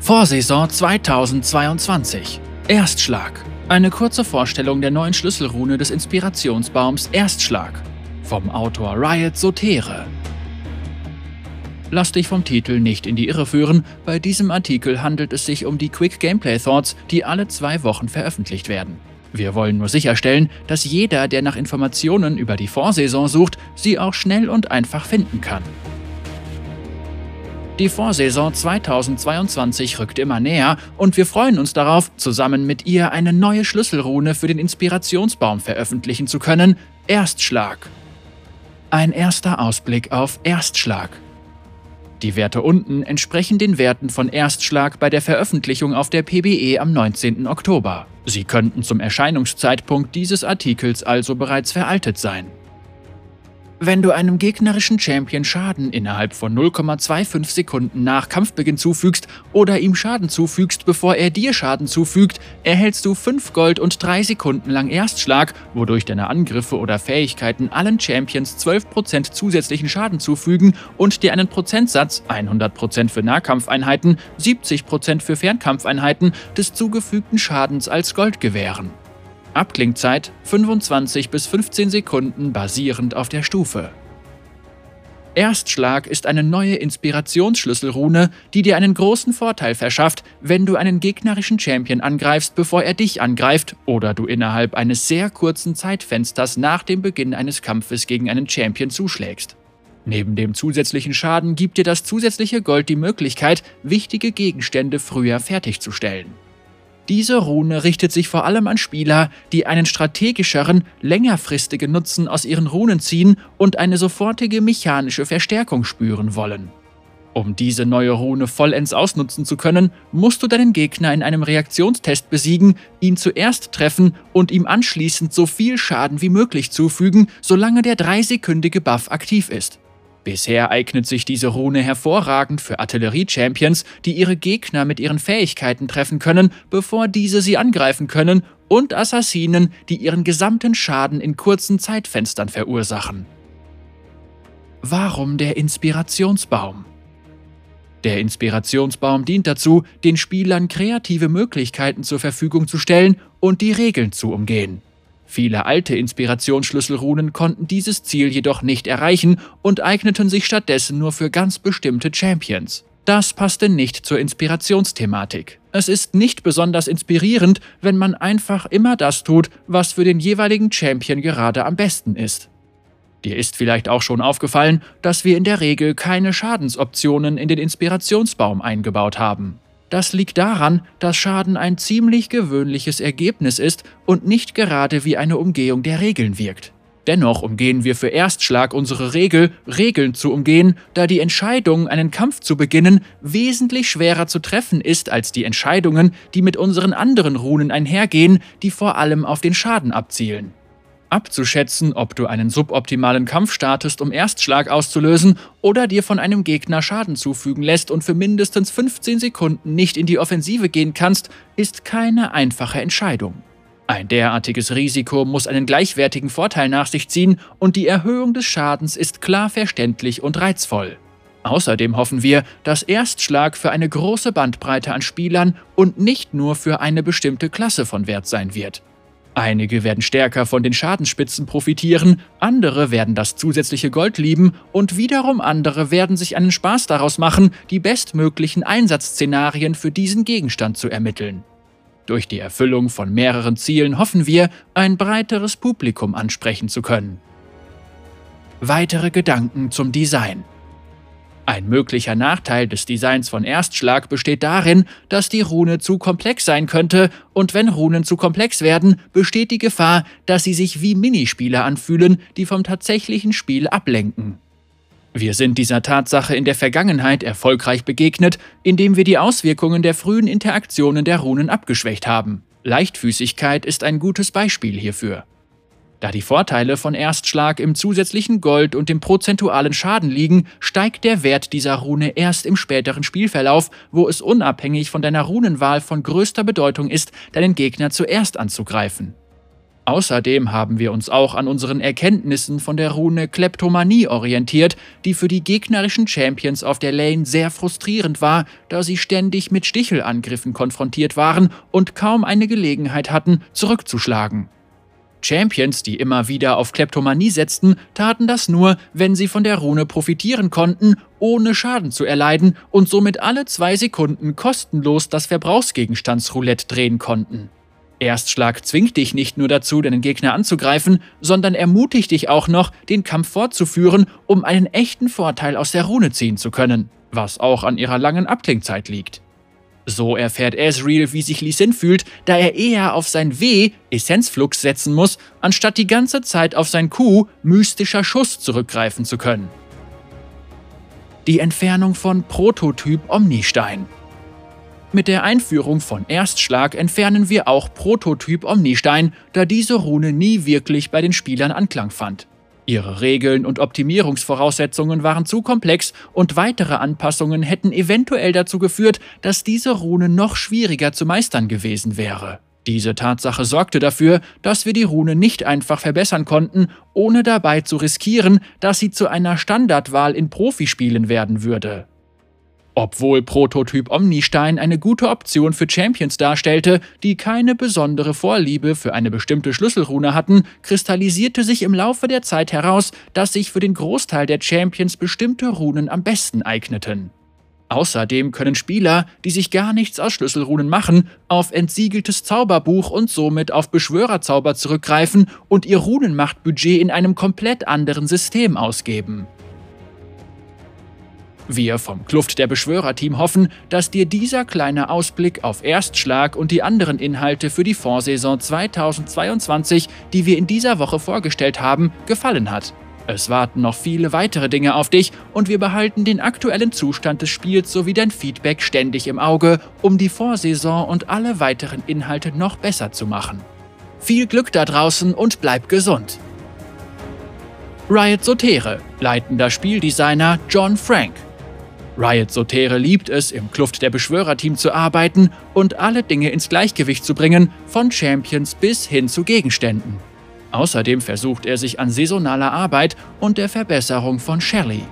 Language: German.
Vorsaison 2022. Erstschlag. Eine kurze Vorstellung der neuen Schlüsselrune des Inspirationsbaums Erstschlag. Vom Autor Riot Sotere. Lass dich vom Titel nicht in die Irre führen, bei diesem Artikel handelt es sich um die Quick Gameplay Thoughts, die alle zwei Wochen veröffentlicht werden. Wir wollen nur sicherstellen, dass jeder, der nach Informationen über die Vorsaison sucht, sie auch schnell und einfach finden kann. Die Vorsaison 2022 rückt immer näher und wir freuen uns darauf, zusammen mit ihr eine neue Schlüsselrune für den Inspirationsbaum veröffentlichen zu können, Erstschlag. Ein erster Ausblick auf Erstschlag. Die Werte unten entsprechen den Werten von Erstschlag bei der Veröffentlichung auf der PBE am 19. Oktober. Sie könnten zum Erscheinungszeitpunkt dieses Artikels also bereits veraltet sein. Wenn du einem gegnerischen Champion Schaden innerhalb von 0,25 Sekunden nach Kampfbeginn zufügst oder ihm Schaden zufügst, bevor er dir Schaden zufügt, erhältst du 5 Gold und 3 Sekunden lang Erstschlag, wodurch deine Angriffe oder Fähigkeiten allen Champions 12% zusätzlichen Schaden zufügen und dir einen Prozentsatz 100% für Nahkampfeinheiten, 70% für Fernkampfeinheiten des zugefügten Schadens als Gold gewähren. Abklingzeit 25 bis 15 Sekunden basierend auf der Stufe. Erstschlag ist eine neue Inspirationsschlüsselrune, die dir einen großen Vorteil verschafft, wenn du einen gegnerischen Champion angreifst, bevor er dich angreift oder du innerhalb eines sehr kurzen Zeitfensters nach dem Beginn eines Kampfes gegen einen Champion zuschlägst. Neben dem zusätzlichen Schaden gibt dir das zusätzliche Gold die Möglichkeit, wichtige Gegenstände früher fertigzustellen. Diese Rune richtet sich vor allem an Spieler, die einen strategischeren, längerfristigen Nutzen aus ihren Runen ziehen und eine sofortige mechanische Verstärkung spüren wollen. Um diese neue Rune vollends ausnutzen zu können, musst du deinen Gegner in einem Reaktionstest besiegen, ihn zuerst treffen und ihm anschließend so viel Schaden wie möglich zufügen, solange der dreisekündige Buff aktiv ist. Bisher eignet sich diese Rune hervorragend für Artillerie-Champions, die ihre Gegner mit ihren Fähigkeiten treffen können, bevor diese sie angreifen können, und Assassinen, die ihren gesamten Schaden in kurzen Zeitfenstern verursachen. Warum der Inspirationsbaum? Der Inspirationsbaum dient dazu, den Spielern kreative Möglichkeiten zur Verfügung zu stellen und die Regeln zu umgehen. Viele alte Inspirationsschlüsselrunen konnten dieses Ziel jedoch nicht erreichen und eigneten sich stattdessen nur für ganz bestimmte Champions. Das passte nicht zur Inspirationsthematik. Es ist nicht besonders inspirierend, wenn man einfach immer das tut, was für den jeweiligen Champion gerade am besten ist. Dir ist vielleicht auch schon aufgefallen, dass wir in der Regel keine Schadensoptionen in den Inspirationsbaum eingebaut haben. Das liegt daran, dass Schaden ein ziemlich gewöhnliches Ergebnis ist und nicht gerade wie eine Umgehung der Regeln wirkt. Dennoch umgehen wir für Erstschlag unsere Regel, Regeln zu umgehen, da die Entscheidung, einen Kampf zu beginnen, wesentlich schwerer zu treffen ist als die Entscheidungen, die mit unseren anderen Runen einhergehen, die vor allem auf den Schaden abzielen. Abzuschätzen, ob du einen suboptimalen Kampf startest, um Erstschlag auszulösen, oder dir von einem Gegner Schaden zufügen lässt und für mindestens 15 Sekunden nicht in die Offensive gehen kannst, ist keine einfache Entscheidung. Ein derartiges Risiko muss einen gleichwertigen Vorteil nach sich ziehen und die Erhöhung des Schadens ist klar verständlich und reizvoll. Außerdem hoffen wir, dass Erstschlag für eine große Bandbreite an Spielern und nicht nur für eine bestimmte Klasse von Wert sein wird. Einige werden stärker von den Schadensspitzen profitieren, andere werden das zusätzliche Gold lieben und wiederum andere werden sich einen Spaß daraus machen, die bestmöglichen Einsatzszenarien für diesen Gegenstand zu ermitteln. Durch die Erfüllung von mehreren Zielen hoffen wir, ein breiteres Publikum ansprechen zu können. Weitere Gedanken zum Design ein möglicher Nachteil des Designs von Erstschlag besteht darin, dass die Rune zu komplex sein könnte, und wenn Runen zu komplex werden, besteht die Gefahr, dass sie sich wie Minispiele anfühlen, die vom tatsächlichen Spiel ablenken. Wir sind dieser Tatsache in der Vergangenheit erfolgreich begegnet, indem wir die Auswirkungen der frühen Interaktionen der Runen abgeschwächt haben. Leichtfüßigkeit ist ein gutes Beispiel hierfür. Da die Vorteile von Erstschlag im zusätzlichen Gold und dem prozentualen Schaden liegen, steigt der Wert dieser Rune erst im späteren Spielverlauf, wo es unabhängig von deiner Runenwahl von größter Bedeutung ist, deinen Gegner zuerst anzugreifen. Außerdem haben wir uns auch an unseren Erkenntnissen von der Rune Kleptomanie orientiert, die für die gegnerischen Champions auf der Lane sehr frustrierend war, da sie ständig mit Stichelangriffen konfrontiert waren und kaum eine Gelegenheit hatten, zurückzuschlagen. Champions, die immer wieder auf Kleptomanie setzten, taten das nur, wenn sie von der Rune profitieren konnten, ohne Schaden zu erleiden und somit alle zwei Sekunden kostenlos das Verbrauchsgegenstandsroulette drehen konnten. Erstschlag zwingt dich nicht nur dazu, deinen Gegner anzugreifen, sondern ermutigt dich auch noch, den Kampf fortzuführen, um einen echten Vorteil aus der Rune ziehen zu können, was auch an ihrer langen Abklingzeit liegt. So erfährt Ezreal, wie sich Lee Sin fühlt, da er eher auf sein W, Essenzflux, setzen muss, anstatt die ganze Zeit auf sein Q, mystischer Schuss, zurückgreifen zu können. Die Entfernung von Prototyp Omnistein mit der Einführung von Erstschlag entfernen wir auch Prototyp Omnistein, da diese Rune nie wirklich bei den Spielern Anklang fand. Ihre Regeln und Optimierungsvoraussetzungen waren zu komplex und weitere Anpassungen hätten eventuell dazu geführt, dass diese Rune noch schwieriger zu meistern gewesen wäre. Diese Tatsache sorgte dafür, dass wir die Rune nicht einfach verbessern konnten, ohne dabei zu riskieren, dass sie zu einer Standardwahl in Profispielen werden würde. Obwohl Prototyp Omnistein eine gute Option für Champions darstellte, die keine besondere Vorliebe für eine bestimmte Schlüsselrune hatten, kristallisierte sich im Laufe der Zeit heraus, dass sich für den Großteil der Champions bestimmte Runen am besten eigneten. Außerdem können Spieler, die sich gar nichts aus Schlüsselrunen machen, auf entsiegeltes Zauberbuch und somit auf Beschwörerzauber zurückgreifen und ihr Runenmachtbudget in einem komplett anderen System ausgeben. Wir vom Kluft der Beschwörer-Team hoffen, dass dir dieser kleine Ausblick auf Erstschlag und die anderen Inhalte für die Vorsaison 2022, die wir in dieser Woche vorgestellt haben, gefallen hat. Es warten noch viele weitere Dinge auf dich und wir behalten den aktuellen Zustand des Spiels sowie dein Feedback ständig im Auge, um die Vorsaison und alle weiteren Inhalte noch besser zu machen. Viel Glück da draußen und bleib gesund! Riot Sotere, leitender Spieldesigner John Frank. Riot Sotere liebt es, im Kluft der Beschwörerteam zu arbeiten und alle Dinge ins Gleichgewicht zu bringen, von Champions bis hin zu Gegenständen. Außerdem versucht er sich an saisonaler Arbeit und der Verbesserung von Shelly.